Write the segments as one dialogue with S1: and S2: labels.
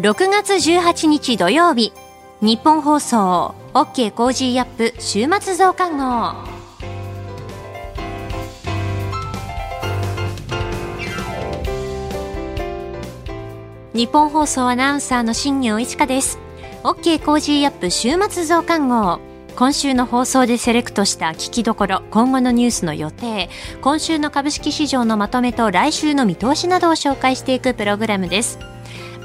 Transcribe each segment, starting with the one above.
S1: 6月18日土曜日。ニッポン放送 OK Cozy up 週末増刊号。ニッポン放送アナウンサーの新行市佳です。OK Cozy up 週末増刊号。今週の放送でセレクトした聞きどころ今後のニュースの予定。今週の株式市場のまとめと来週の見通しなどを紹介していくプログラムです。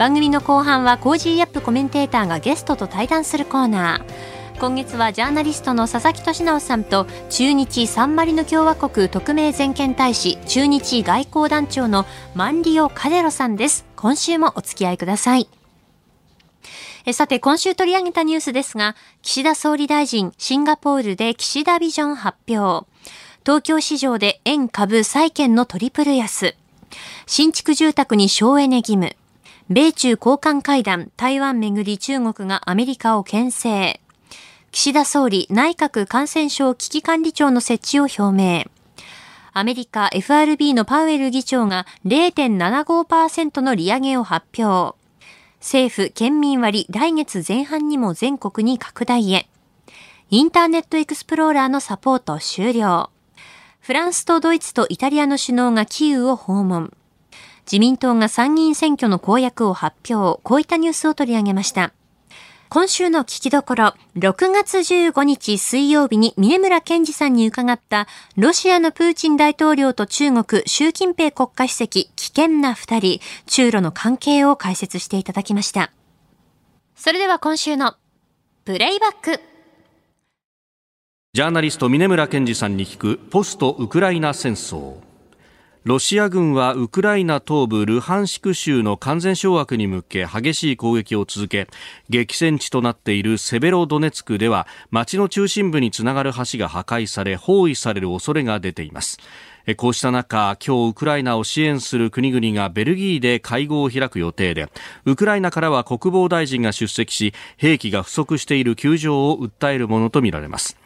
S1: 番組の後半は Cozy up コメンテーターがゲストと対談するコーナー今月はジャーナリストの佐々木俊尚さんと駐日サンマリノ共和国特命全権大使駐日外交団長のマンリオ・カデロさんです今週もお付き合いくださいえさて、今週取り上げたニュースですが、岸田総理大臣、シンガポールで岸田ビジョン発表。東京市場で円株債券のトリプル安。新築住宅に省エネ義務。米中交換会談、台湾めぐり中国がアメリカを牽制。岸田総理、内閣感染症危機管理庁の設置を表明。アメリカ FRB のパウエル議長が0.75%の利上げを発表。政府県民割来月前半にも全国に拡大へ。インターネットエクスプローラーのサポート終了。フランスとドイツとイタリアの首脳がキーウを訪問。自民党が参議院選挙の公約を発表。こういったニュースを取り上げました。今週の聞きどころ、6月15日水曜日に峰村健二さんに伺ったロシアのプーチン大統領と中国習近平国家主席危険な二人、中ロの関係を解説していただきました。それでは今週のプレイバック。
S2: ジャーナリスト峰村健二さんに聞くポストウクライナ戦争。ロシア軍はウクライナ東部ルハンシク州の完全掌握に向け激しい攻撃を続け激戦地となっているセベロドネツクでは町の中心部につながる橋が破壊され包囲される恐れが出ていますこうした中、今日ウクライナを支援する国々がベルギーで会合を開く予定で、ウクライナからは国防大臣が出席し、兵器が不足している窮状を訴えるものとみられます。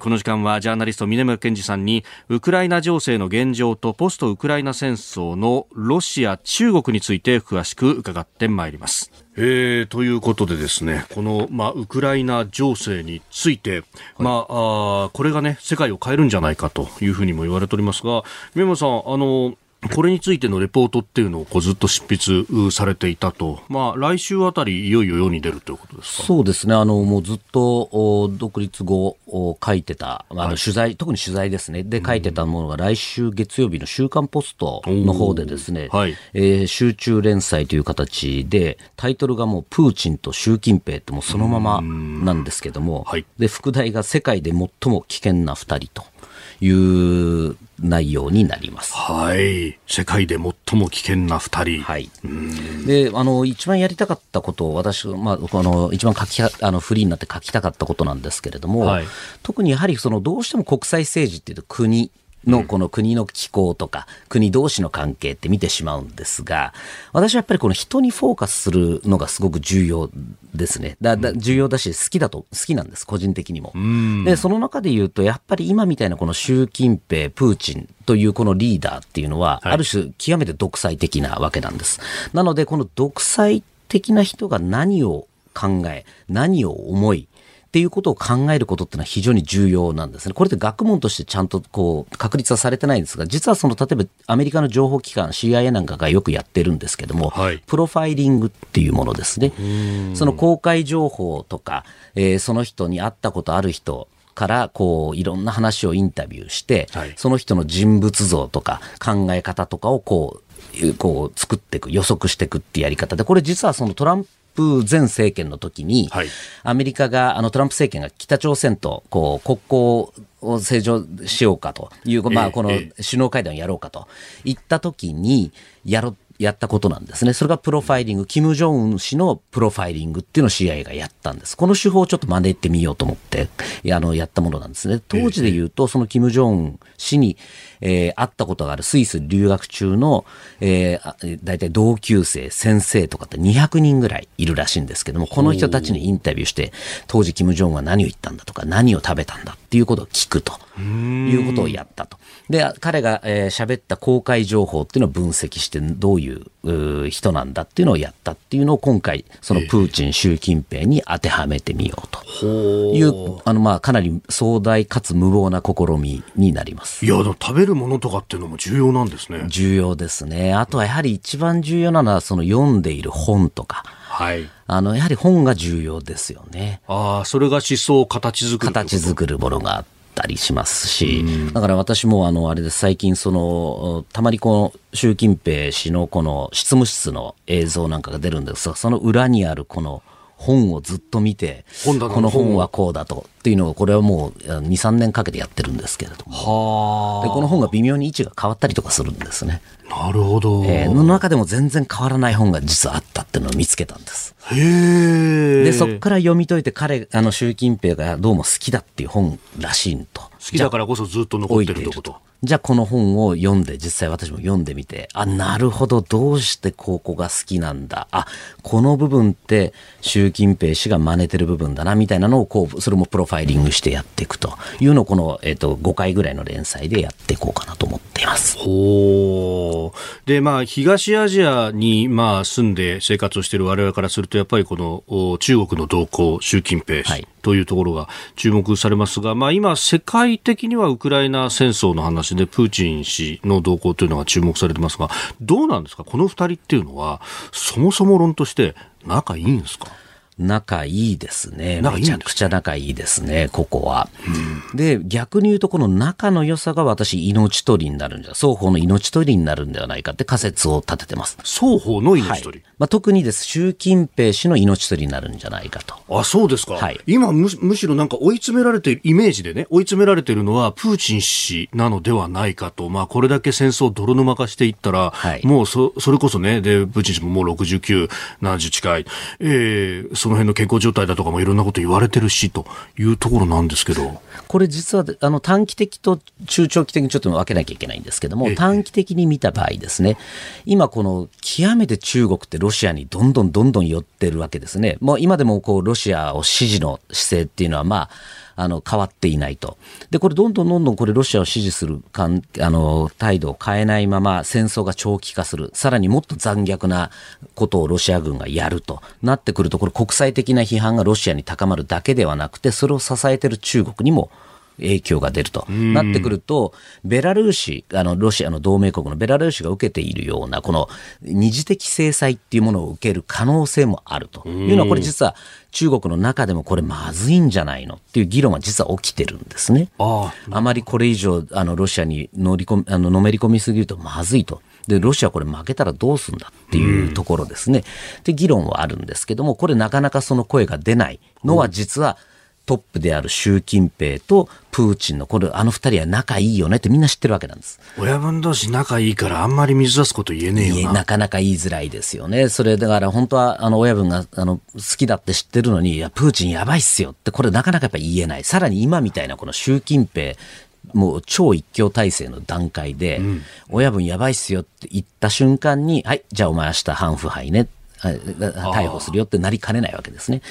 S2: この時間はジャーナリスト峰村健二さんにウクライナ情勢の現状とポストウクライナ戦争のロシア、中国について詳しく伺ってまいります。えー、ということでですね、この、まあ、ウクライナ情勢について、はい、まあ、あこれがね、世界を変えるんじゃないかというふうにも言われておりますが、宮本さん、あの、これについてのレポートっていうのをこうずっと執筆されていたと、まあ、来週あたり、いよいよ世に出るということですか？
S3: そうですね、あのもうずっと独立後書いてた、あの取材、はい、特に取材ですね、で書いてたものが、来週月曜日の週刊ポストの方でですね、はい。えー、集中連載という形で、タイトルがもう、プーチンと習近平ってもうそのままなんですけども、はい、で副題が世界で最も危険な2人と。いう内容になります。
S2: はい。世界で最も危険な二人。
S3: はい。で、あの、一番やりたかったことを、私、まあ、この、一番書き、あの、フリーになって書きたかったことなんですけれども、はい、特にやはり、その、どうしても国際政治っていうと国、のこの国の気候とか、国同士の関係って見てしまうんですが、私はやっぱりこの人にフォーカスするのがすごく重要ですね。だだ重要だし、好きだと、好きなんです、個人的にも。で、その中で言うと、やっぱり今みたいなこの習近平、プーチンというこのリーダーっていうのは、ある種極めて独裁的なわけなんです。なので、この独裁的な人が何を考え、何を思い、っていうことを考えることっていうのは非常に重要なんですね。これって学問としてちゃんとこう確立はされてないんですが、実はその例えばアメリカの情報機関 CIA なんかがよくやってるんですけども、はい、プロファイリングっていうものですね。その公開情報とか、えー、その人に会ったことある人、からこういろんな話をインタビューして、はい、その人の人物像とか考え方とかをこうこう作っていく予測していくってやり方でこれ実はそのトランプ前政権の時に、はい、アメリカが、あのトランプ政権が北朝鮮とこう国交を正常しようかという、まあ、この首脳会談をやろうかと言った時に、やろやったことなんですね。それがプロファイリング、キム・ジョンウン氏のプロファイリングっていうのを CIA がやったんです。この手法をちょっと真似てみようと思って、あの、やったものなんですね。当時で言うと、そのキム・ジョンウン氏に、えー、会ったことがあるスイス留学中の、えー、大体同級生、先生とかって200人ぐらいいるらしいんですけども、この人たちにインタビューして、当時キム・ジョンウンは何を言ったんだとか、何を食べたんだっていうことを聞くということをやったと。で、彼が喋、えー、った公開情報っていうのを分析して、どういう人なんだっていうのをやったっていうのを今回、そのプーチン、習近平に当てはめてみようと。いう、あのまあかなり壮大かつ無謀な試みになります。
S2: いや、食べるものとかっていうのも重要なんですね。
S3: 重要ですね。あとはやはり一番重要なのは、その読んでいる本とか。
S2: はい、
S3: あのやはり本が重要ですよね。
S2: ああ、それが思想を形作る
S3: 形作るものがあったりしますし、だから私もあのあれです最近そのたまにこの習近平氏のこの執務室の映像なんかが出るんですがその裏にあるこの本をずっと見て、この本はこうだとっていうのを、これはもう2、3年かけてやってるんですけれども、でこの本が微妙に位置が変わったりとかするんですね。
S2: なるほど。
S3: えー、の中でも全然変わらない本が実はあったっていうのを見つけたんです。
S2: へ
S3: で、そこから読み解いて彼、あの、習近平がどうも好きだっていう本らしいと。好
S2: きだからこそずっと残ってるってこと？
S3: じゃあこの本を読んで、実際私も読んでみて、あ、なるほど、どうしてここが好きなんだ？あ、この部分って習近平氏が真似てる部分だな、みたいなのをこう、それもプロファイリングしてやっていくというのをこの、えっ、ー、と、5回ぐらいの連載でやっていこうかなと思っています。
S2: ほで、まあ、東アジアに、まあ、住んで生活をしている我々からすると、やっぱりこの中国の動向、習近平氏、はいというところが注目されますが、まあ、今、世界的にはウクライナ戦争の話でプーチン氏の動向というのが注目されてますが、どうなんですか、この2人っていうのは、そもそも論として仲いいんですか？
S3: 仲いいですね。めちゃくちゃ仲いいですね、ここは。うん、で、逆に言うと、この仲の良さが私、命取りになるんじゃ、双方の命取りになるんではないかって仮説を立ててます。
S2: 双方の命取り、はい、
S3: まあ、特にです、習近平氏の命取りになるんじゃないかと。
S2: あ、そうですか。はい、今む、むしろなんか追い詰められている、イメージでね、追い詰められているのは、プーチン氏なのではないかと。まあ、これだけ戦争を泥沼化していったら、はい、もうそ、それこそね、で、プーチン氏ももう69、70近い、えー、その辺の健康状態だとかもいろんなこと言われてるしというところなんですけど。
S3: これ実はあの短期的と中長期的にちょっと分けなきゃいけないんですけども、短期的に見た場合ですね、今この極めて中国ってロシアにどんどんどんどん寄ってるわけですね。もう今でもこうロシアを支持の姿勢っていうのはまあ、あの変わっていないと。で、これどんどんどんどんこれロシアを支持するかんあの態度を変えないまま戦争が長期化する。さらにもっと残虐なことをロシア軍がやるとなってくると、これ国際的な批判がロシアに高まるだけではなくて、それを支えてる中国にも影響が出るとなってくると、ベラルーシ、あの、ロシアの同盟国のベラルーシが受けているような、この二次的制裁っていうものを受ける可能性もあるというのは、これ実は中国の中でもこれまずいんじゃないのっていう議論は実は起きてるんですね。あまりこれ以上、あの、ロシアに乗り込み、あの、のめり込みすぎるとまずいと。で、ロシアこれ負けたらどうすんだっていうところですね。で、議論はあるんですけども、これなかなかその声が出ないのは実は、うんトップである習近平とプーチンのこれあの二人は仲いいよねってみんな知ってるわけなんです。
S2: 親分同士仲いいからあんまり水出すこと言えねえよな。
S3: なかなか言いづらいですよね。それだから本当はあの親分があの好きだって知ってるのに、いや、プーチンやばいっすよってこれなかなかやっぱ言えない。さらに今みたいなこの習近平もう超一強体制の段階で、うん、親分やばいっすよって言った瞬間に、はい、じゃあお前明日反腐敗ね逮捕するよってなりかねないわけですね。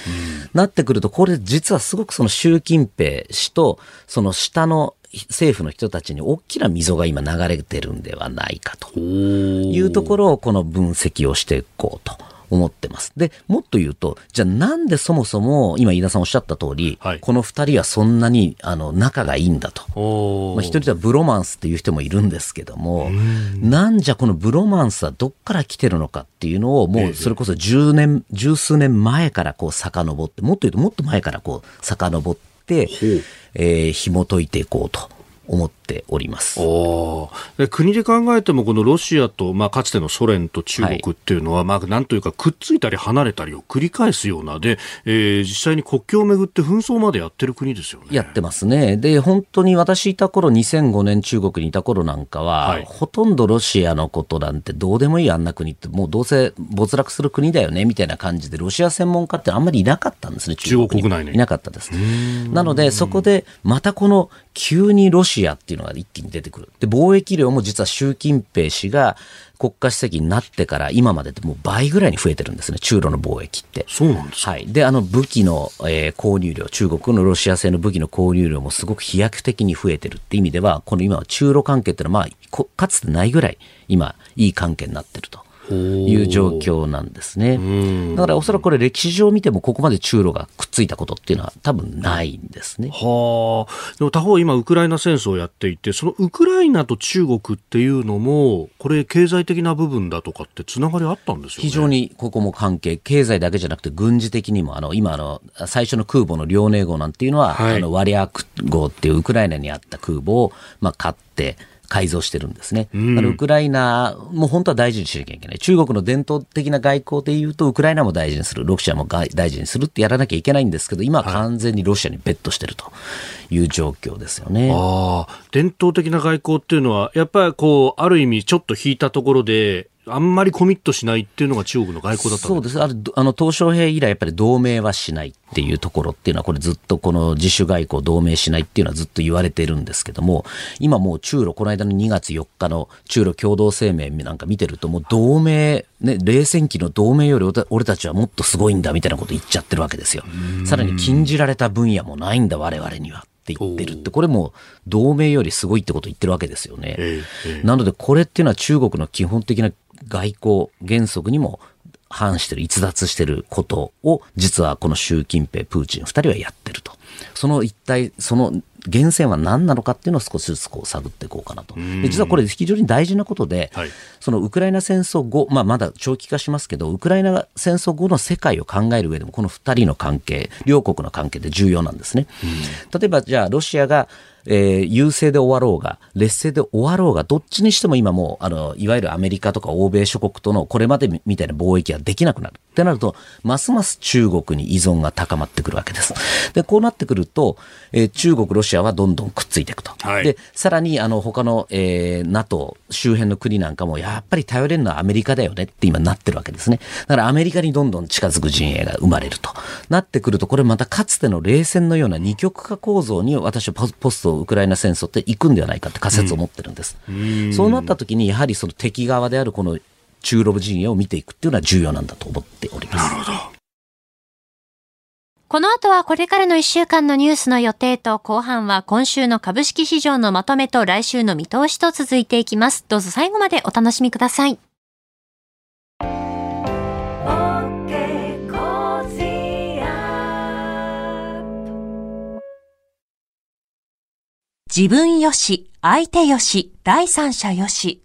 S3: なってくると、これ実はすごくその習近平氏と、その下の政府の人たちに大きな溝が今流れてるんではないかというところをこの分析をしていこうと。思ってます。で、もっと言うと、じゃあなんでそもそも、今飯田さんおっしゃった通り、はい、この二人はそんなにあの仲がいいんだと。まあ、一人ではブロマンスっていう人もいるんですけども、なんじゃこのブロマンスはどっから来てるのかっていうのを、もうそれこそ10年、十数年前からこう遡って、もっと言うともっと前からこう遡って、えー、紐解いていこうと。思っております
S2: で国で考えても、このロシアと、まあ、かつてのソ連と中国っていうのは、はい、まあ、なんというか、くっついたり離れたりを繰り返すようなで、えー、実際に国境をめぐって紛争までやってる国ですよね。
S3: やってますね。で、本当に私いた頃、2005年中国にいた頃なんかは、はい、ほとんどロシアのことなんてどうでもいいあんな国って、もうどうせ没落する国だよね、みたいな感じで、ロシア専門家ってあんまりいなかったんですね、
S2: 中国国内に。
S3: いなかったです。なので、そこで、またこの、急にロシアっていうのが一気に出てくる。で、貿易量も実は習近平氏が国家主席になってから今まででもう倍ぐらいに増えてるんですね、中ロの貿易って。
S2: そうなんです
S3: かはい。で、あの武器の、えー、購入量、中国のロシア製の武器の購入量もすごく飛躍的に増えてるって意味では、この今は中ロ関係っていうのはまあ、かつてないぐらい今、いい関係になってると。いう状況なんですね。だからおそらくこれ歴史上見てもここまで中ロがくっついたことっていうのは多分ないんですね。
S2: はあ。でも他方今ウクライナ戦争をやっていて、そのウクライナと中国っていうのも、これ経済的な部分だとかってつながりあったんですよね。
S3: 非常にここも関係、経済だけじゃなくて軍事的にも、あの、今あの、最初の空母の遼寧号なんていうのは、はい、あの、ワリアク号っていうウクライナにあった空母を、まあ、買って、改造してるんですね。うん、ウクライナも本当は大事にしなきゃいけない。中国の伝統的な外交でいうと、ウクライナも大事にする、ロシアも大事にするってやらなきゃいけないんですけど、今は完全にロシアにベットしてるという状況ですよね。
S2: ああ、伝統的な外交っていうのは、やっぱりこう、ある意味ちょっと引いたところで、あんまりコミットしないっていうのが中国の外交だった
S3: そうです。ああの、鄧小平以来やっぱり同盟はしないっていうところっていうのは、これずっとこの自主外交同盟しないっていうのはずっと言われてるんですけども、今もう中ロ、この間の2月4日の中ロ共同声明なんか見てると、もう同盟、ね、冷戦期の同盟より俺たちはもっとすごいんだみたいなこと言っちゃってるわけですよ。さらに禁じられた分野もないんだ、我々には。って言ってるって、これも同盟よりすごいってことを言ってるわけですよね。なのでこれっていうのは中国の基本的な外交原則にも反してる、逸脱してることを、実はこの習近平、プーチン二人はやってると。その一体、その源泉は何なのかっていうのを少しずつこう探っていこうかなと。で実はこれ非常に大事なことで、はい、そのウクライナ戦争後、まあ、まだ長期化しますけど、ウクライナ戦争後の世界を考える上でも、この2人の関係、両国の関係って重要なんですね。例えば、じゃあ、ロシアがえー、優勢で終わろうが、劣勢で終わろうが、どっちにしても今もう、あの、いわゆるアメリカとか欧米諸国とのこれまでみたいな貿易はできなくなる。ってなると、ますます中国に依存が高まってくるわけです。で、こうなってくると、えー、中国、ロシアはどんどんくっついていくと。はい、で、さらに、あの、他の、えー、NATO 周辺の国なんかも、やっぱり頼れるのはアメリカだよねって今なってるわけですね。だからアメリカにどんどん近づく陣営が生まれると。なってくると、これまたかつての冷戦のような二極化構造に私はポストウクライナ戦争って行くんではないかって仮説を持ってるんです。うん、そうなった時に、やはりその敵側であるこの中ロ陣営を見ていくっていうのは重要なんだと思っております。なるほど。
S1: この後はこれからの1週間のニュースの予定と後半は今週の株式市場のまとめと来週の見通しと続いていきます。どうぞ最後までお楽しみください。自分よし、相手よし、第三者よし。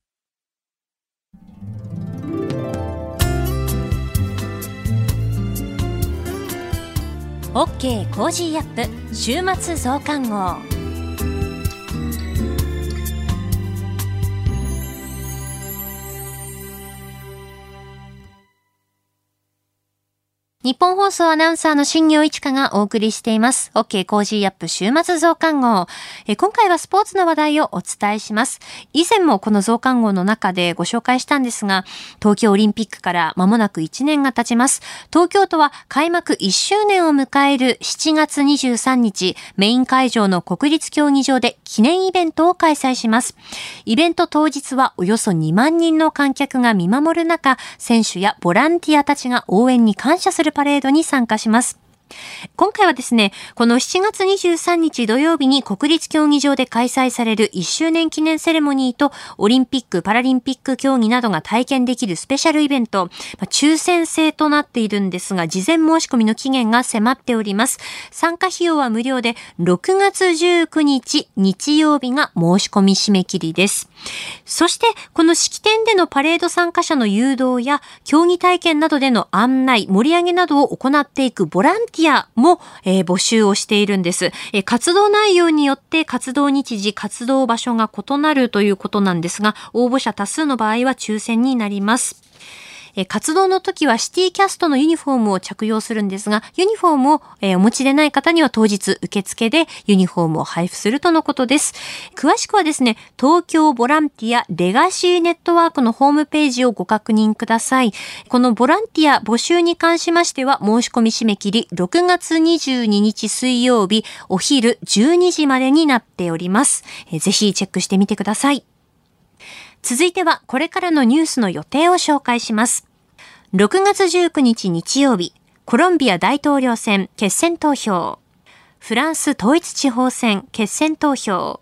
S1: OK Cozy up 週末増刊号。ニッポン放送アナウンサーの新行市佳がお送りしています。OK Cozy up 週末増刊号。え今回はスポーツの話題をお伝えします。以前もこの増刊号の中でご紹介したんですが、東京オリンピックから間もなく1年が経ちます。東京都は開幕1周年を迎える7月23日、メイン会場の国立競技場で記念イベントを開催します。イベント当日はおよそ2万人の観客が見守る中、選手やボランティアたちが応援に感謝するパレードに参加します。今回はですね、この7月23日土曜日に国立競技場で開催される1周年記念セレモニーとオリンピック・パラリンピック競技などが体験できるスペシャルイベント、抽選制となっているんですが、事前申し込みの期限が迫っております。参加費用は無料で、6月19日日曜日が申し込み締め切りです。そして、この式典でのパレード参加者の誘導や競技体験などでの案内、盛り上げなどを行っていくボランティアティアも、えー、募集をしているんです、えー。活動内容によって活動日時、活動場所が異なるということなんですが、応募者多数の場合は抽選になります。え活動の時はシティキャストのユニフォームを着用するんですが、ユニフォームを、えお持ちでない方には当日受付でユニフォームを配布するとのことです。詳しくはですね、東京ボランティアレガシーネットワークのホームページをご確認ください。このボランティア募集に関しましては、申し込み締め切り6月22日水曜日お昼12時までになっております。えぜひチェックしてみてください。続いてはこれからのニュースの予定を紹介します。6月19日日曜日、コロンビア大統領選決選投票。フランス統一地方選決選投票。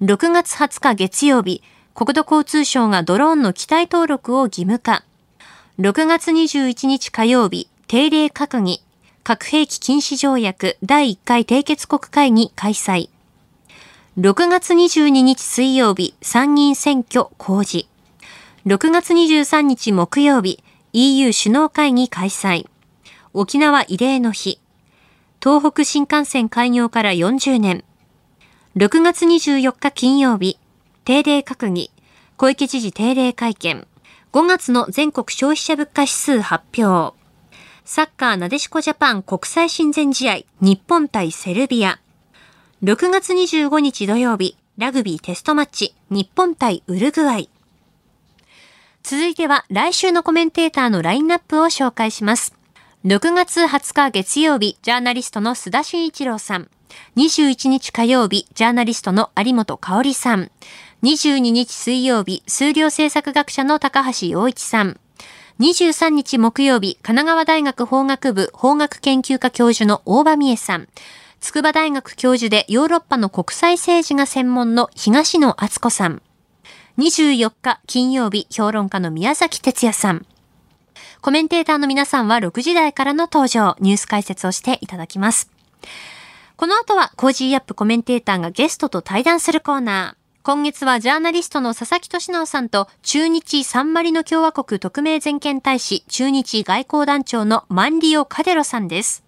S1: 6月20日月曜日、国土交通省がドローンの機体登録を義務化。6月21日火曜日、定例閣議、核兵器禁止条約第1回締結国会議開催。6月22日水曜日、参議院選挙公示。6月23日木曜日、EU 首脳会議開催。沖縄慰霊の日。東北新幹線開業から40年。6月24日金曜日、定例閣議。小池知事定例会見。5月の全国消費者物価指数発表。サッカーなでしこジャパン国際親善試合、日本対セルビア。6月25日土曜日、ラグビーテストマッチ、日本対ウルグアイ。続いては来週のコメンテーターのラインナップを紹介します。6月20日月曜日、ジャーナリストの須田慎一郎さん。21日火曜日、ジャーナリストの有本香里さん。22日水曜日、数量政策学者の高橋洋一さん。23日木曜日、神奈川大学法学部法学研究科教授の大場美恵さん。筑波大学教授でヨーロッパの国際政治が専門の東野篤子さん。24日金曜日、評論家の宮崎哲弥さん。コメンテーターの皆さんは6時台からの登場、ニュース解説をしていただきます。この後は Cozy up コメンテーターがゲストと対談するコーナー。今月はジャーナリストの佐々木俊尚さんと駐日サンマリノ共和国特命全権大使駐日外交団長のマンリオ・カデロさんです。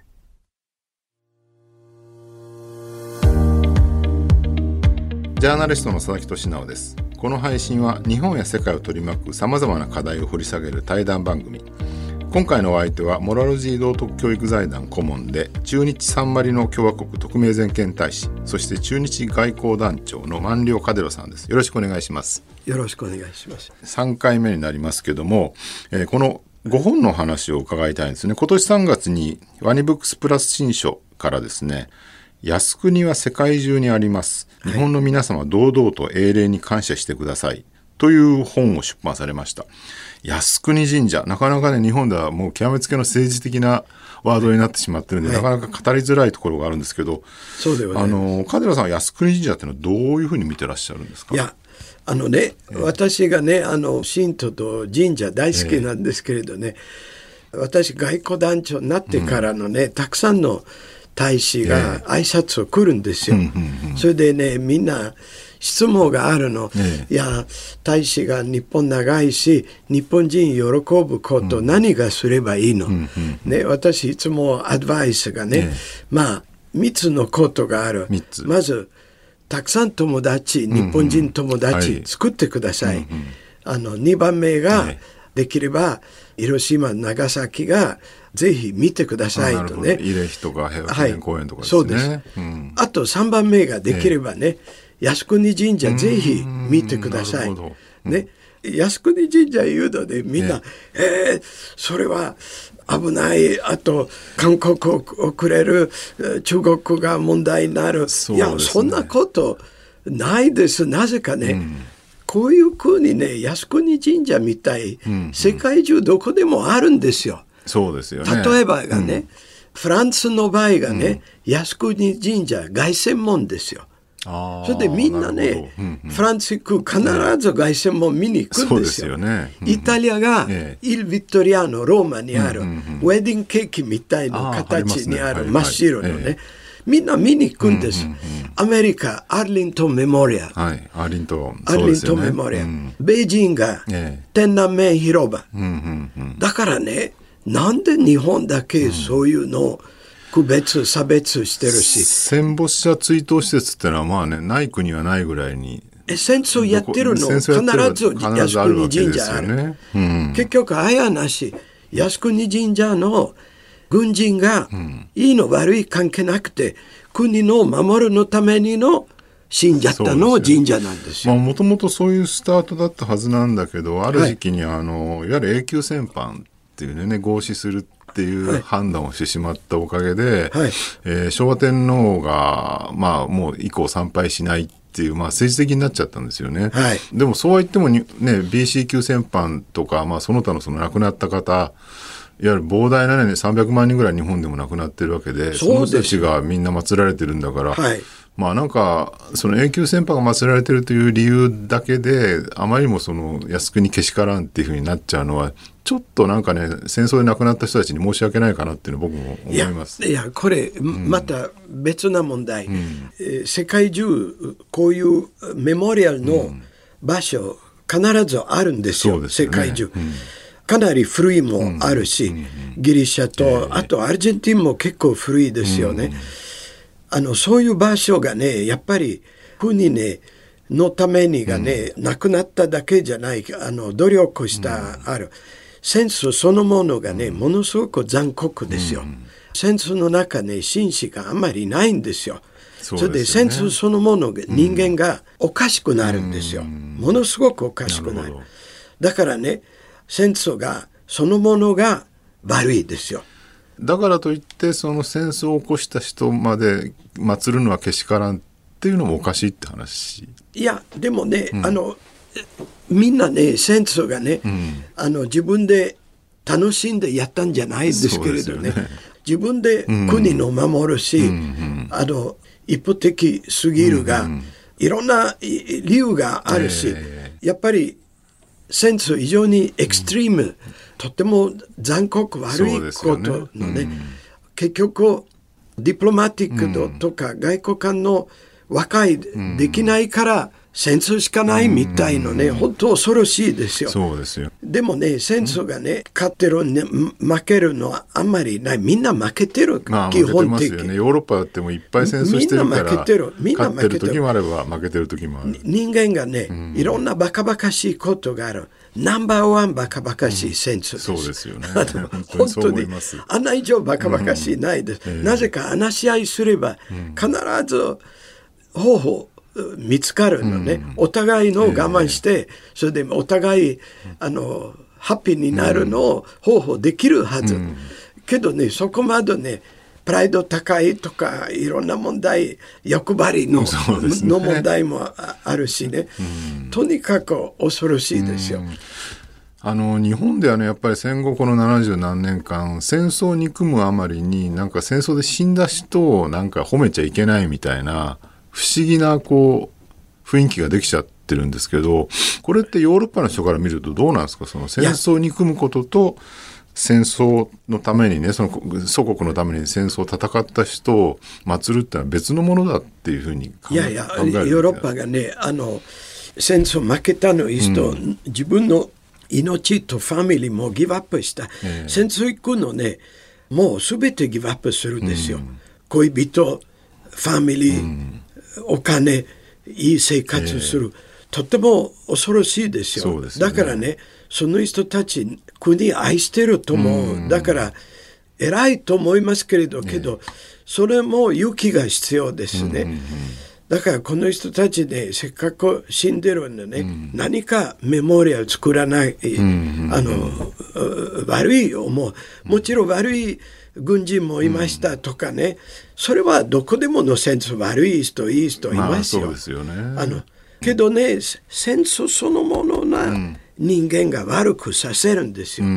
S4: ジャーナリストの佐々木俊直です。この配信は日本や世界を取り巻く様々な課題を掘り下げる対談番組。今回のお相手はモラルジー道徳教育財団顧問で中日サンマリノ共和国特命全権大使そして中日外交団長の万両カデロさんですよろしくお願いします
S5: よろしくお願いします
S4: 3回目になりますけども、えー、この5本の話を伺いたいんですね今年3月にワニブックスプラス新書からですね靖国は世界中にあります。日本の皆様堂々と英霊に感謝してください。という本を出版されました。靖国神社。なかなかね、日本ではもう極めつけの政治的なワードになってしまってるんで、はい、なかなか語りづらいところがあるんですけど、
S5: そうでは
S4: あの、カデラさんは靖国神社っていうのはどういうふうに見てらっしゃるんですか？
S5: いや、あのね、えー、私がね、あの、神道と神社大好きなんですけれどね、えー、私、外交団長になってからのね、うん、たくさんの大使が挨拶を来るんですよ。それでねみんな質問があるの、いや大使が日本長いし日本人喜ぶこと何がすればいいの、ね、私いつもアドバイスがね、まあ3つのことがある。まずたくさん友達、日本人友達作ってください。あの2番目が、できれば広島、長崎がぜひ見てくださいとね。
S4: 慰霊碑とか平和記念公園とか、
S5: ねはい、そうです、うん、あと3番目ができればね、えー、靖国神社ぜひ見てください。ね。靖国神社いうのでみんな、えー、それは危ない、あと韓国を遅れる、中国が問題になる。ね、いや、そんなことないです。なぜかね、うん、こういう国ね、靖国神社みたい、うんうん、世界中どこでもあるんですよ。
S4: そうですよ
S5: ね。例えばがね、うん、フランスの場合がね、靖国神社凱旋門ですよ。それでみんなね、うんうん、フランス行く必ず凱旋門見に行くんですよ。すよね。うんうん、イタリアが、イル・ビットリアのローマにある、うんうんうん、ウェディングケーキみたいな形にある真っ白のね、みんな見に行くんです。うんうんうん、アメリカ、アーリントンメモリアル。
S4: はい、アーリントン。
S5: アーリントンメモリアベイジンが、天南面広場、うんうんうん。だからね、なんで日本だけそういうのを、区別、差別してるし。
S4: 戦没者追悼施設ってのはまあね、ない国はないぐらいに。
S5: 戦争やってるの？必ず靖国神社ある。ねうん、結局、あやなし、靖国神社の軍人が、いいの悪い関係なくて、国の守るのためにの死んじゃったの神社なんですよ。
S4: もともとそういうスタートだったはずなんだけど、ある時期にあの、はい、いわゆる永久戦犯っていうね、合死するっていう判断をしてしまったおかげで、はい、えー、昭和天皇が、まあ、もう以降参拝しないっていう、まあ、政治的になっちゃったんですよね。はい、でもそうは言ってもね BC 級戦犯とか、まあ、その他のその亡くなった方いわゆる膨大なね300万人ぐらい日本でも亡くなってるわけでその人たちがみんな祀られてるんだから、はい、まあなんかその永久戦犯が祀られてるという理由だけであまりにもその靖国けしからんっていうふうになっちゃうのはちょっとなんかね戦争で亡くなった人たちに申し訳ないかなっていうの僕も思います。
S5: いやこれ、うん、また別な問題、うん、えー、世界中こういうメモリアルの場所、必ずあるんですよ、ね、世界中。うんかなり古いもあるし、ギリシャと、あとアルゼンチンも結構古いですよね。あのそういう場所がねやっぱり国ねのためにがね、なくなっただけじゃないあの努力したある。戦争そのものがね、ものすごく残酷ですよ。戦争の中ね、紳士があんまりないんですよ。それで戦争そのものが、人間がおかしくなるんですよ。ものすごくおかしくなる。だからね、戦争が、そのものが悪いですよ。
S4: だからといってその戦争を起こした人まで祀るのはけしからんっていうのもおかしいって話。
S5: いやでもね、うん、あのみんなね戦争がね、うん、あの自分で楽しんでやったんじ
S4: ゃい
S5: ですけれどね、ね、自分で国の守るし、うん、あの一方的すぎるが、いろんな理由があるし、えー、やっぱり戦争非常にエクストリーム、とても残酷悪いことのね、ね。うん、結局ディプロマティックとか外交官の和解できないから、戦争しかないみたいのね、本当恐ろしいですよ。
S4: そうですよ。
S5: でもね、戦争がね、勝ってる、ね、負けるのはあんまりない。みんな負けてる、
S4: まあ、基本的に。ね、ヨーロッパだってもいっぱい戦争してるから。みんな負けてる。みんな負けてる。時もあれば負けてる時もある。
S5: 人間がね、いろんなバカバカしいことがある。ナンバーワンバカバカしい戦争です。
S4: そうですよね。
S5: 本当に。あんな以上バカバカしいないです。なぜか話し合いすれば、必ず方法、見つかるのね、うん、お互いの我慢して、それでお互いあのハッピーになるのを方法できるはず、けどねそこまでねプライド高いとかいろんな問題欲張りの,、の問題もあるしね、とにかく恐ろしいですよ。
S4: あの日本ではねやっぱり戦後この70何年間戦争に組むあまりになんか戦争で死んだ人をなんか褒めちゃいけないみたいな不思議なこう雰囲気ができちゃってるんですけどこれってヨーロッパの人から見るとどうなんですか？その戦争に組むことと戦争のためにねその祖国のために戦争を戦った人を祀るってのは別のものだっていうふうに考え
S5: いやいやヨーロッパがねあの戦争負けたのいいと、うん、自分の命とファミリーもギブアップした、えー、戦争行くのねもう全てギブアップするんですよ、うん、恋人ファミリー、うんお金いい生活する、とても恐ろしいですよ。
S4: ね
S5: だからね、その人たち、国愛してると思う。だから、偉いと思いますけれど、けど、それも勇気が必要ですね。だからこの人たちね、せっかく死んでるんでね、何かメモリアル作らない、あの、う悪い思う。もちろん悪い軍人もいましたとかね、それはどこでもの戦争、悪い人、いい人いますよ。
S4: まあすよね。
S5: あのけどね、戦争そのものな人間が悪くさせるんですよ。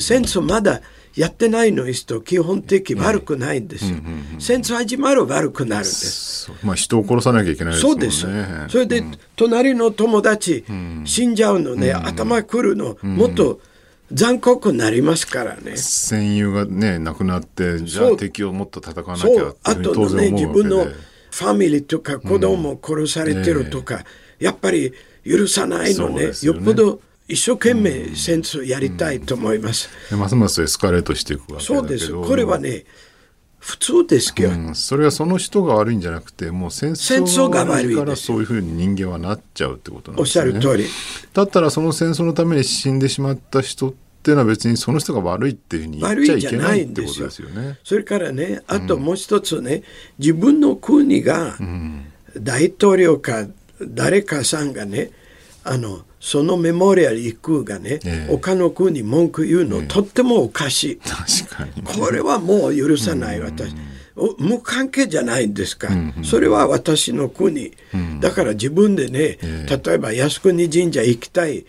S5: 戦争まだやってないの人、基本的悪くないんですよ。戦争始まる悪くなるんです。
S4: まあ人を殺さなきゃいけないですもね。
S5: そうんです。それで、隣の友達、死んじゃうのね、頭くるの、もっと残酷になりますからね。
S4: 戦友がね亡くなってじゃあ敵をもっと戦わなきゃ
S5: あとのね、自分の。ファミリーとか子供を殺されてるとか、やっぱり許さないのね
S4: ね
S5: よっぽど一生懸命戦争やりたいと思います。
S4: でますますエスカレートしていくわけだけど
S5: そうです。これはね、普通ですけど、
S4: うん、それはその人が悪いんじゃなくてもう戦
S5: 戦争が
S4: 悪いからそういうふうに人間はなっちゃうってことなん
S5: おっし
S4: ですよね。
S5: ゃる通り。
S4: だったらその戦争のために死んでしまった人っていうのは別にその人が悪いっていうふうに言っちゃいけないってことですよね。
S5: それからね、あともう一つね、自分の国が大統領か誰かさんがね、あの、そのメモリアル行くがね、
S4: ええ。
S5: 他の国に文句言うの、とってもおかしい。
S4: 確かに。
S5: これはもう許さない、私。お無関係じゃないんですか、それは私の国、だから自分でね、例えば靖国神社行きたい、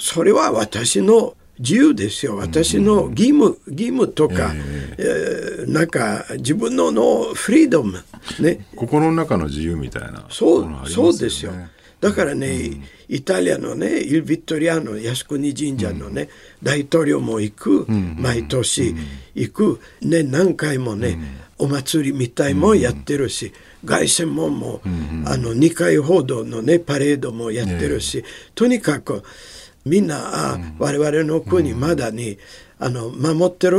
S5: それは私の自由ですよ、私の義務義務とか、えーなんか自分ののフリードム、ね、
S4: 心の中の自由みたいな。
S5: そう
S4: ものあります
S5: そうですよ。だからね、イタリアのね、イル・ビットリアの靖国神社のね、大統領も行く、毎年行く、ね、何回もね、お祭りみたいもやってるし、凱旋門も、あの、二回報道のね、パレードもやってるし、とにかく、みんな、あ我々の国まだに、あの、守ってる、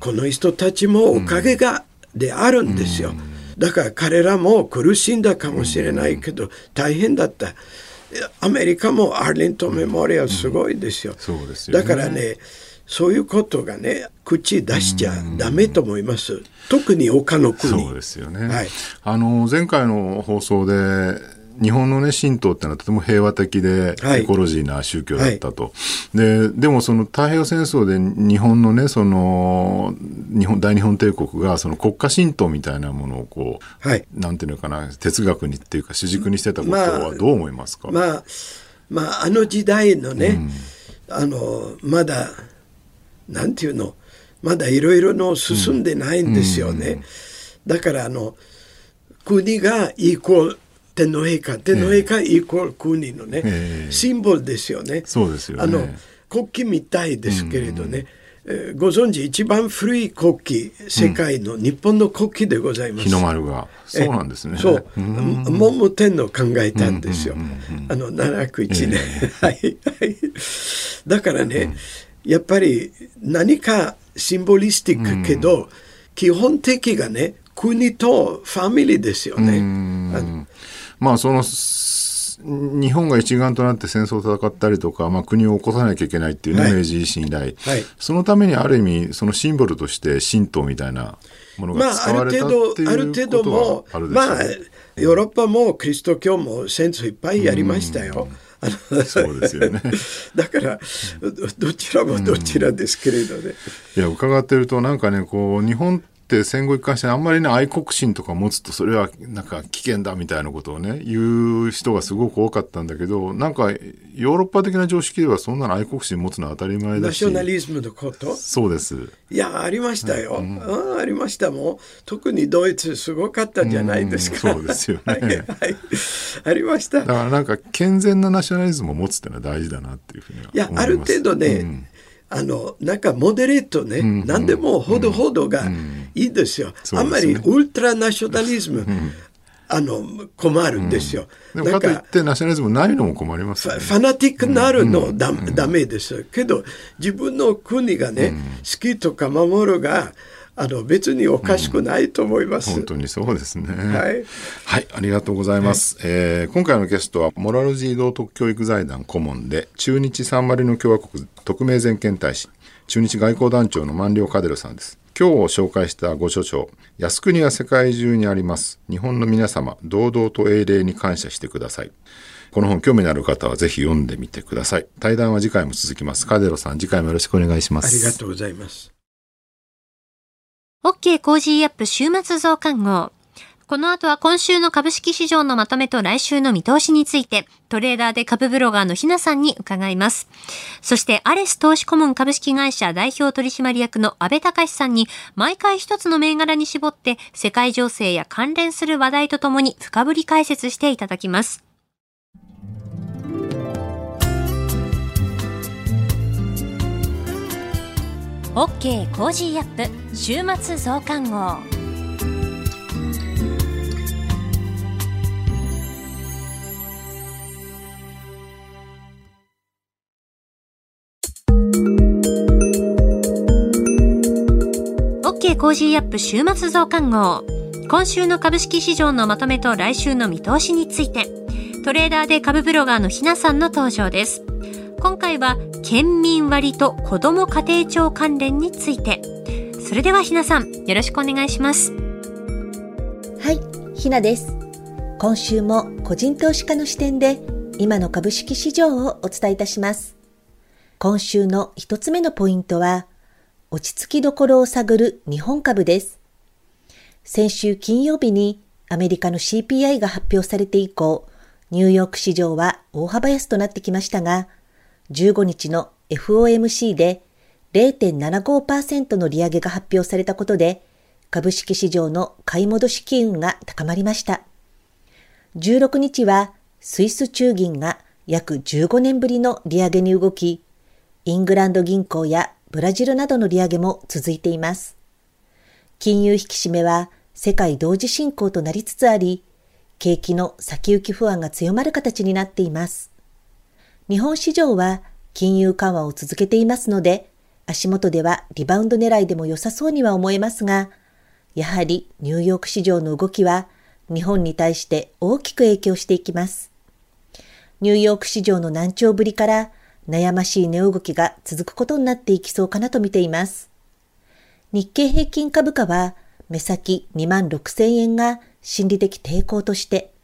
S5: この人たちもおかげが、であるんですよ。だから彼らも苦しんだかもしれないけど、大変だった。アメリカもアーリントンメモリアルすごいですよ。
S4: そうですよね
S5: だからね、そういうことがね、口出しちゃダメと思います。特に他の国。
S4: そうですよね。
S5: はい
S4: あの前回の放送で日本のね神道ってのはとても平和的で
S5: はい
S4: エコロジーな宗教だったと。ででもその太平洋戦争で日本のねその日本大日本帝国がその国家神道みたいなものをこう、
S5: はい
S4: なんていうのかな哲学にっていうか主軸にしてたこと
S5: ま
S4: は
S5: あ
S4: どう思いますか？
S5: まあ、まあ、あの時代のね、あの、まだ、なんていうの、まだいろいろの進んでないんですよね。だから、あの、国がイコール、天皇陛下、天皇陛下イコール国のね、
S4: ええ。
S5: シンボルですよね。
S4: そうですよね。
S5: あの、国旗みたいですけれどね、えーご存知、一番古い国旗、世界の日本の国旗でございます。
S4: 日の丸が。そうなんですね。
S5: そう、文武天皇考えたんですよ。あの、701年。はい、はい。だからね、やっぱり何かシンボリスティックけど、基本的がね、国とファミリーですよね。
S4: まあそのす日本が一丸となって戦争を戦ったりとか、まあ、国を起こさなきゃいけないっていうね、
S5: はい。
S4: 明治維新以来、
S5: はい。
S4: そのためにある意味そのシンボルとして神道みたいなものが
S5: まあ、
S4: 使われた
S5: ある程
S4: って
S5: 度、ある程度
S4: いうことは
S5: も
S4: ある、でしょう、
S5: まあ、ヨーロッパもキリスト教も戦争いっぱいやりましたよ。あの
S4: そうですよね。
S5: だから、どどちらもどちらですけれどね。
S4: いや伺ってるとなんかねこう日本って戦後一貫してあんまりね愛国心とか持つとそれはなんか危険だみたいなことをね言う人がすごく多かったんだけどなんかヨーロッパ的な常識ではそんなの愛国心持つのは当たり前だし
S5: ナショナリズムのこと
S4: そうです
S5: いや、ありましたよ。ああありましたもん。特にドイツすごかったじゃないですか。
S4: うんそうですよね
S5: はい、はいありました。
S4: だからなんか健全なナショナリズムを持つっていうのは大事だなっていうふうにいます
S5: いや、ある程度ね、あの、なんかモデレートね、何でもほどほどがいいですよ。
S4: そう
S5: あんまりウルトラナショナリズム、あの、困るんですよ。なん。
S4: かといってナショナリズムないのも困りますよね。
S5: ファナティックになるのだ、ダメですけど自分の国がね、好きとか守るがあの別におかしくないと思います。
S4: うん、本当にそうですね。
S5: はい。
S4: はい、ありがとうございます。はい、えー、今回のゲストはモラル児童徳教育財団顧問で中日サンマリノ共和国特命全権大使中日外交団長の万両カデルさんです。今日紹介したご著書、靖国は世界中にあります。日本の皆様、堂々と英霊に感謝してください。この本興味のある方はぜひ読んでみてください。対談は次回も続きます。カデロさん、次回もよろしくお願いします。
S5: ありがとうございます。
S1: OK Cozy up 週末増刊号。この後は今週の株式市場のまとめと来週の見通しについて、トレーダーで株ブロガーのひなさんに伺います。そして、アレス投資顧問株式会社代表取締役の安倍隆さんに、毎回一つの銘柄に絞って、世界情勢や関連する話題とともに深掘り解説していただきます。OK Cozy up 週末増刊号。 Cozy up 週末増刊号。今週の株式市場のまとめと来週の見通しについて。トレーダーで株ブロガーのひなさんの登場です。今回は県民割と子ども家庭庁関連について。それではひなさんよろしくお願いします。
S6: はいひなです。今週も個人投資家の視点で今の株式市場をお伝えいたします。今週の一つ目のポイントは落ち着きどころを探る日本株です。先週金曜日にアメリカの CPI が発表されて以降ニューヨーク市場は大幅安となってきましたが、15日の FOMC で0.75%の利上げが発表されたことで、株式市場の買い戻し機運が高まりました。16日はスイス中銀が約15年ぶりの利上げに動き、イングランド銀行やブラジルなどの利上げも続いています。金融引き締めは世界同時進行となりつつあり、景気の先行き不安が強まる形になっています。日本市場は金融緩和を続けていますので、足元ではリバウンド狙いでも良さそうには思えますが、やはりニューヨーク市場の動きは日本に対して大きく影響していきます。ニューヨーク市場の難聴ぶりから悩ましい値動きが続くことになっていきそうかなと見ています。日経平均株価は目先2万6千円が心理的抵抗として、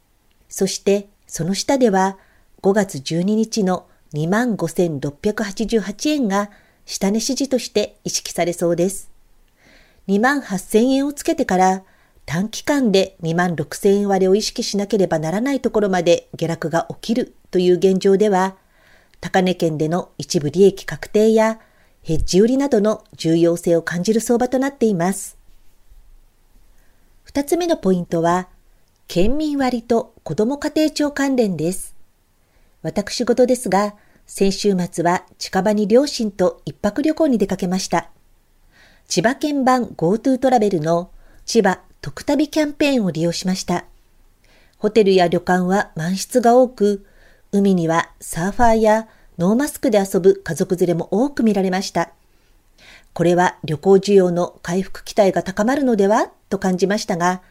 S6: そしてその下では5月12日の25,688円が下値支持として意識されそうです。28,000円をつけてから短期間で26,000円割れを意識しなければならないところまで下落が起きるという現状では、高値圏での一部利益確定やヘッジ売りなどの重要性を感じる相場となっています。二つ目のポイントは、県民割と子ども家庭庁関連です。私事ですが、先週末は近場に両親と一泊旅行に出かけました。千葉県版 GoTo トラベルの千葉特旅キャンペーンを利用しました。ホテルや旅館は満室が多く、海にはサーファーやノーマスクで遊ぶ家族連れも多く見られました。これは旅行需要の回復期待が高まるのではと感じましたが、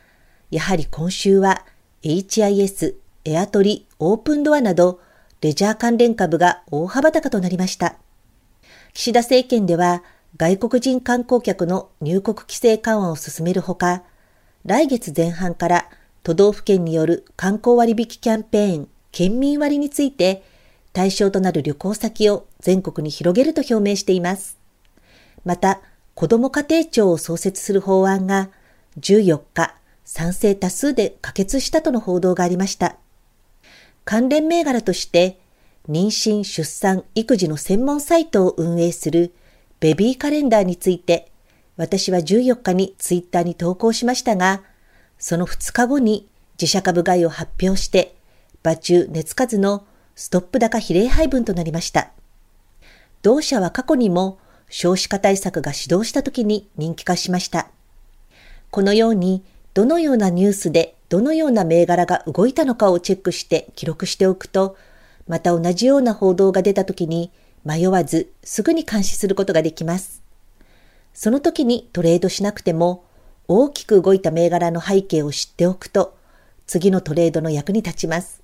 S6: やはり今週は HIS、エアトリ、オープンドアなどレジャー関連株が大幅高となりました。岸田政権では外国人観光客の入国規制緩和を進めるほか、来月前半から都道府県による観光割引キャンペーン、県民割について対象となる旅行先を全国に広げると表明しています。また、子ども家庭庁を創設する法案が14日、賛成多数で可決したとの報道がありました。関連銘柄として、妊娠、出産、育児の専門サイトを運営するベビーカレンダーについて、私は14日にツイッターに投稿しましたが、その2日後に自社株買いを発表して、場中熱数のストップ高比例配分となりました。同社は過去にも少子化対策が始動した時に人気化しました。このように、どのようなニュースでどのような銘柄が動いたのかをチェックして記録しておくと、また同じような報道が出た時に迷わずすぐに監視することができます。その時にトレードしなくても大きく動いた銘柄の背景を知っておくと次のトレードの役に立ちます。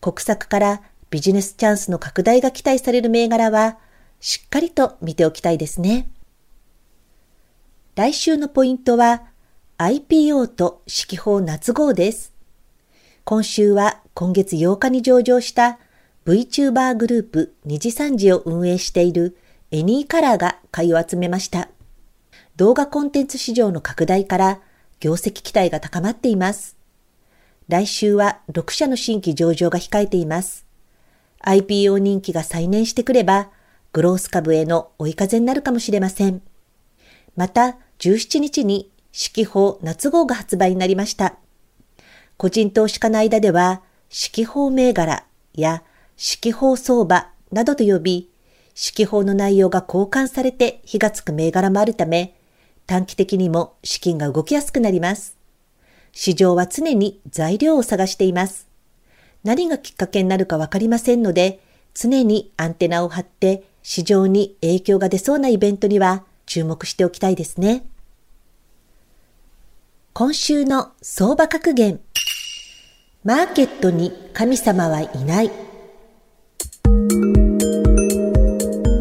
S6: 国策からビジネスチャンスの拡大が期待される銘柄はしっかりと見ておきたいですね。来週のポイントは IPO と四季報夏号です。今週は今月8日に上場した VTuber グループ二次三次を運営しているエニーカラーが買いを集めました。動画コンテンツ市場の拡大から業績期待が高まっています。来週は6社の新規上場が控えています。IPO 人気が再燃してくれば、グロース株への追い風になるかもしれません。また、17日に四季報夏号が発売になりました。個人投資家の間では、四季報銘柄や四季報相場などと呼び、四季報の内容が交換されて火がつく銘柄もあるため、短期的にも資金が動きやすくなります。市場は常に材料を探しています。何がきっかけになるかわかりませんので、常にアンテナを張って市場に影響が出そうなイベントには注目しておきたいですね。今週の相場格言。マーケットに神様はいない。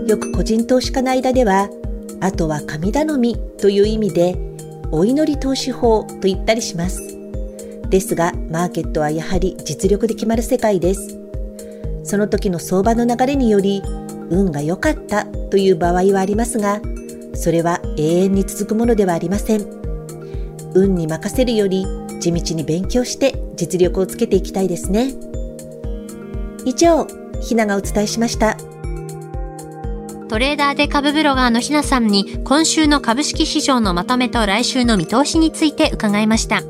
S6: よく個人投資家の間では、あとは神頼みという意味で、お祈り投資法と言ったりします。ですが、マーケットはやはり実力で決まる世界です。その時の相場の流れにより、運が良かったという場合はありますが、それは永遠に続くものではありません。運に任せるより地道に勉強して実力をつけていきたいですね。以上、ひながお伝えしました。
S1: トレーダーで株ブロガーのひなさんに今週の株式市場のまとめと来週の見通しについて伺いました。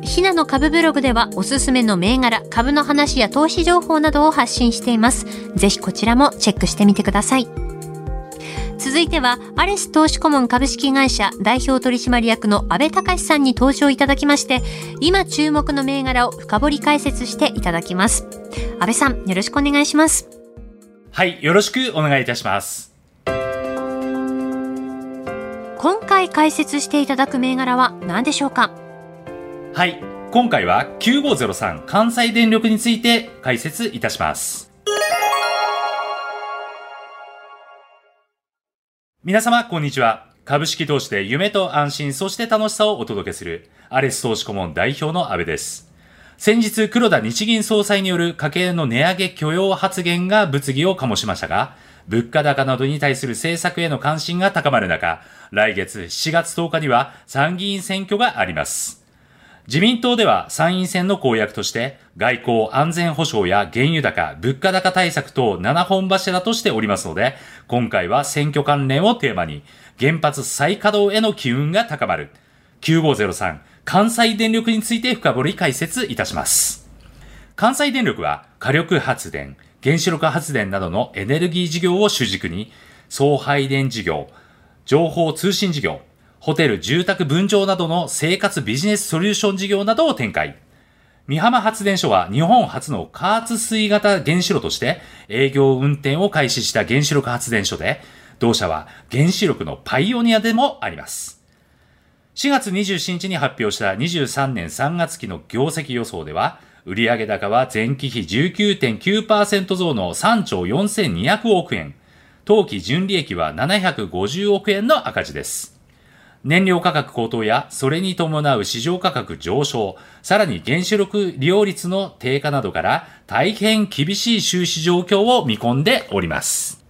S1: ひなの株ブログではおすすめの銘柄、株の話や投資情報などを発信しています。ぜひこちらもチェックしてみてください。続いては、アレス投資顧問株式会社代表取締役の安倍隆さんに登場いただきまして、今注目の銘柄を深掘り解説していただきます。安倍さん、よろしくお願いします。
S7: はい、よろしくお願いいたします。
S1: 今回解説していただく銘柄は何でしょうか？
S7: はい、今回は9503関西電力について解説いたします。皆様、こんにちは。株式投資で夢と安心、そして楽しさをお届けする、アレス投資顧問代表の安部です。先日、黒田日銀総裁による家計の値上げ許容発言が物議を醸しましたが、物価高などに対する政策への関心が高まる中、来月7月10日には参議院選挙があります。自民党では参院選の公約として外交安全保障や原油高、物価高対策等7本柱としておりますので、今回は選挙関連をテーマに原発再稼働への機運が高まる9503関西電力について深掘り解説いたします。関西電力は火力発電、原子力発電などのエネルギー事業を主軸に、送配電事業、情報通信事業、ホテル、住宅、分譲などの生活ビジネスソリューション事業などを展開。美浜発電所は日本初の加圧水型原子炉として営業運転を開始した原子力発電所で、同社は原子力のパイオニアでもあります。4月27日に発表した23年3月期の業績予想では、売上高は前期比19.9%増の3兆4200億円。当期純利益は750億円の赤字です。燃料価格高騰やそれに伴う市場価格上昇、さらに原子力利用率の低下などから大変厳しい収支状況を見込んでおります。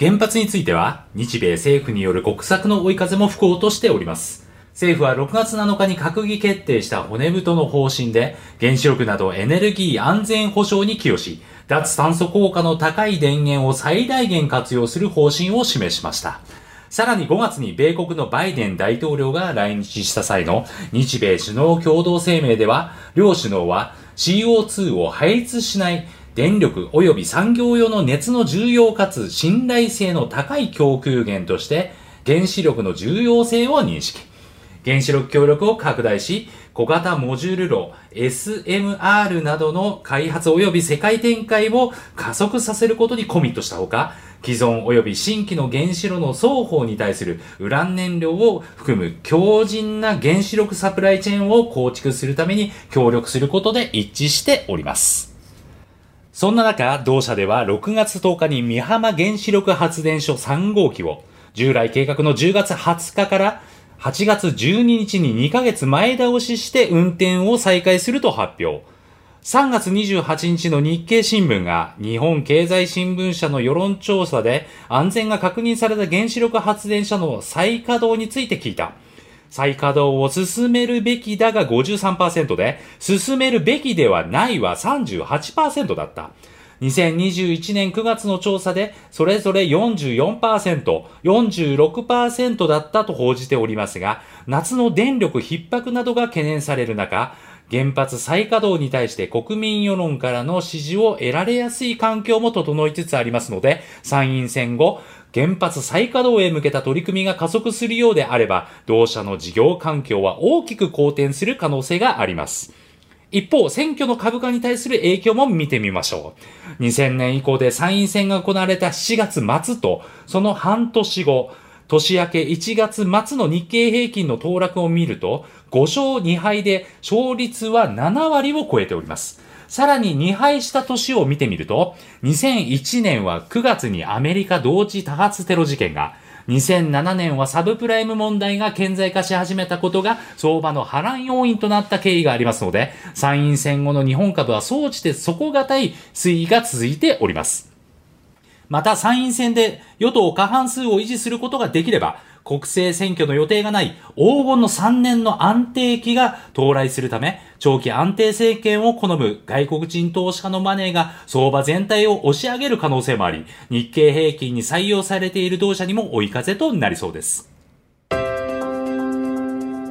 S7: 原発については日米政府による国策の追い風も吹こうとしております。政府は6月7日に閣議決定した骨太の方針で原子力などエネルギー安全保障に寄与し、脱炭素効果の高い電源を最大限活用する方針を示しました。さらに5月に米国のバイデン大統領が来日した際の日米首脳共同声明では、両首脳は CO2 を排出しない電力及び産業用の熱の重要かつ信頼性の高い供給源として原子力の重要性を認識。原子力協力を拡大し、小型モジュール炉 SMR などの開発及び世界展開を加速させることにコミットしたほか、既存及び新規の原子炉の双方に対するウラン燃料を含む強靭な原子力サプライチェーンを構築するために協力することで一致しております。そんな中、同社では6月10日に美浜原子力発電所3号機を従来計画の10月20日から8月12日に2ヶ月前倒しして運転を再開すると発表。3月28日の日経新聞が日本経済新聞社の世論調査で安全が確認された原子力発電所の再稼働について聞いた。再稼働を進めるべきだが53%で、進めるべきではないは38%だった。2021年9月の調査で、それぞれ44%、46%だったと報じておりますが、夏の電力逼迫などが懸念される中、原発再稼働に対して国民世論からの支持を得られやすい環境も整いつつありますので、参院選後、原発再稼働へ向けた取り組みが加速するようであれば、同社の事業環境は大きく好転する可能性があります。一方、選挙の株価に対する影響も見てみましょう。2000年以降で参院選が行われた7月末と、その半年後、年明け1月末の日経平均の騰落を見ると、5勝2敗で勝率は7割を超えております。さらに2敗した年を見てみると、2001年は9月にアメリカ同時多発テロ事件が、2007年はサブプライム問題が顕在化し始めたことが相場の波乱要因となった経緯がありますので、参院選後の日本株は総じて底堅い推移が続いております。また参院選で与党過半数を維持することができれば、国政選挙の予定がない黄金の3年の安定期が到来するため、長期安定政権を好む外国人投資家のマネーが相場全体を押し上げる可能性もあり、日経平均に採用されている同社にも追い風となりそうです。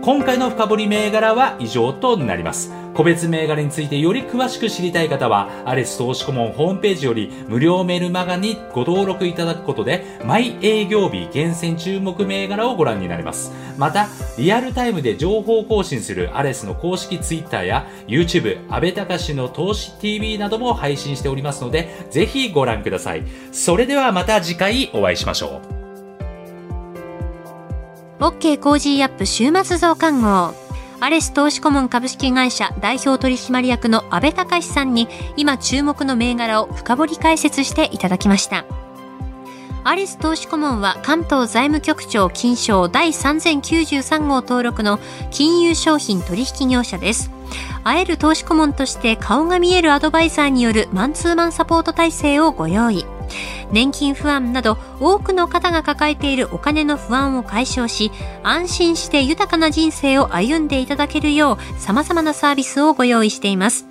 S7: 今回の深掘り銘柄は以上となります。個別銘柄についてより詳しく知りたい方は、アレス投資顧問ホームページより無料メールマガにご登録いただくことで、毎営業日厳選注目銘柄をご覧になれます。また、リアルタイムで情報更新するアレスの公式 Twitter や YouTube、安倍隆の投資 TV なども配信しておりますので、ぜひご覧ください。それではまた次回お会いしましょう。
S1: OK Cozy up 週末増刊号。アレス投資顧問株式会社代表取締役の安倍隆さんに今注目の銘柄を深掘り解説していただきました。アレス投資顧問は関東財務局長金賞第3093号登録の金融商品取引業者です。会える投資顧問として顔が見えるアドバイザーによるマンツーマンサポート体制をご用意。年金不安など多くの方が抱えているお金の不安を解消し、安心して豊かな人生を歩んでいただけるよう様々なサービスをご用意しています。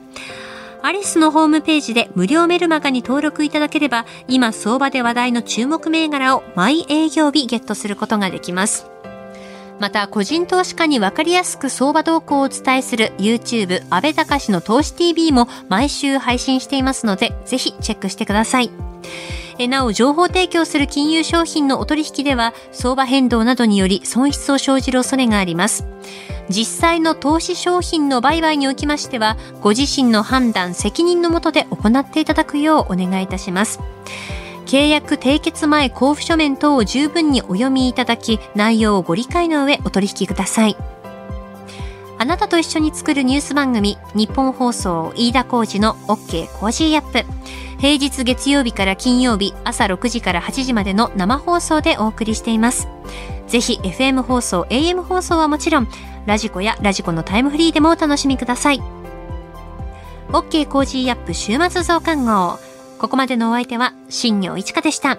S1: アリスのホームページで無料メルマガに登録いただければ、今相場で話題の注目銘柄を毎営業日ゲットすることができます。また、個人投資家にわかりやすく相場動向をお伝えする YouTube 安倍隆の投資 TV も毎週配信していますので、ぜひチェックしてください。えなお、情報提供する金融商品のお取引では、相場変動などにより損失を生じる恐れがあります。実際の投資商品の売買におきましては、ご自身の判断、責任のもとで行っていただくようお願いいたします。契約締結前交付書面等を十分にお読みいただき、内容をご理解の上お取引ください。あなたと一緒に作るニュース番組、ニッポン放送飯田浩司の OK! Cozy up!。平日月曜日から金曜日朝6時から8時までの生放送でお送りしています。ぜひ FM 放送、AM 放送はもちろん、 radiko や radiko のタイムフリーでもお楽しみください。 OK! Cozy up! 週末増刊号。ここまでのお相手は、新行市佳でした。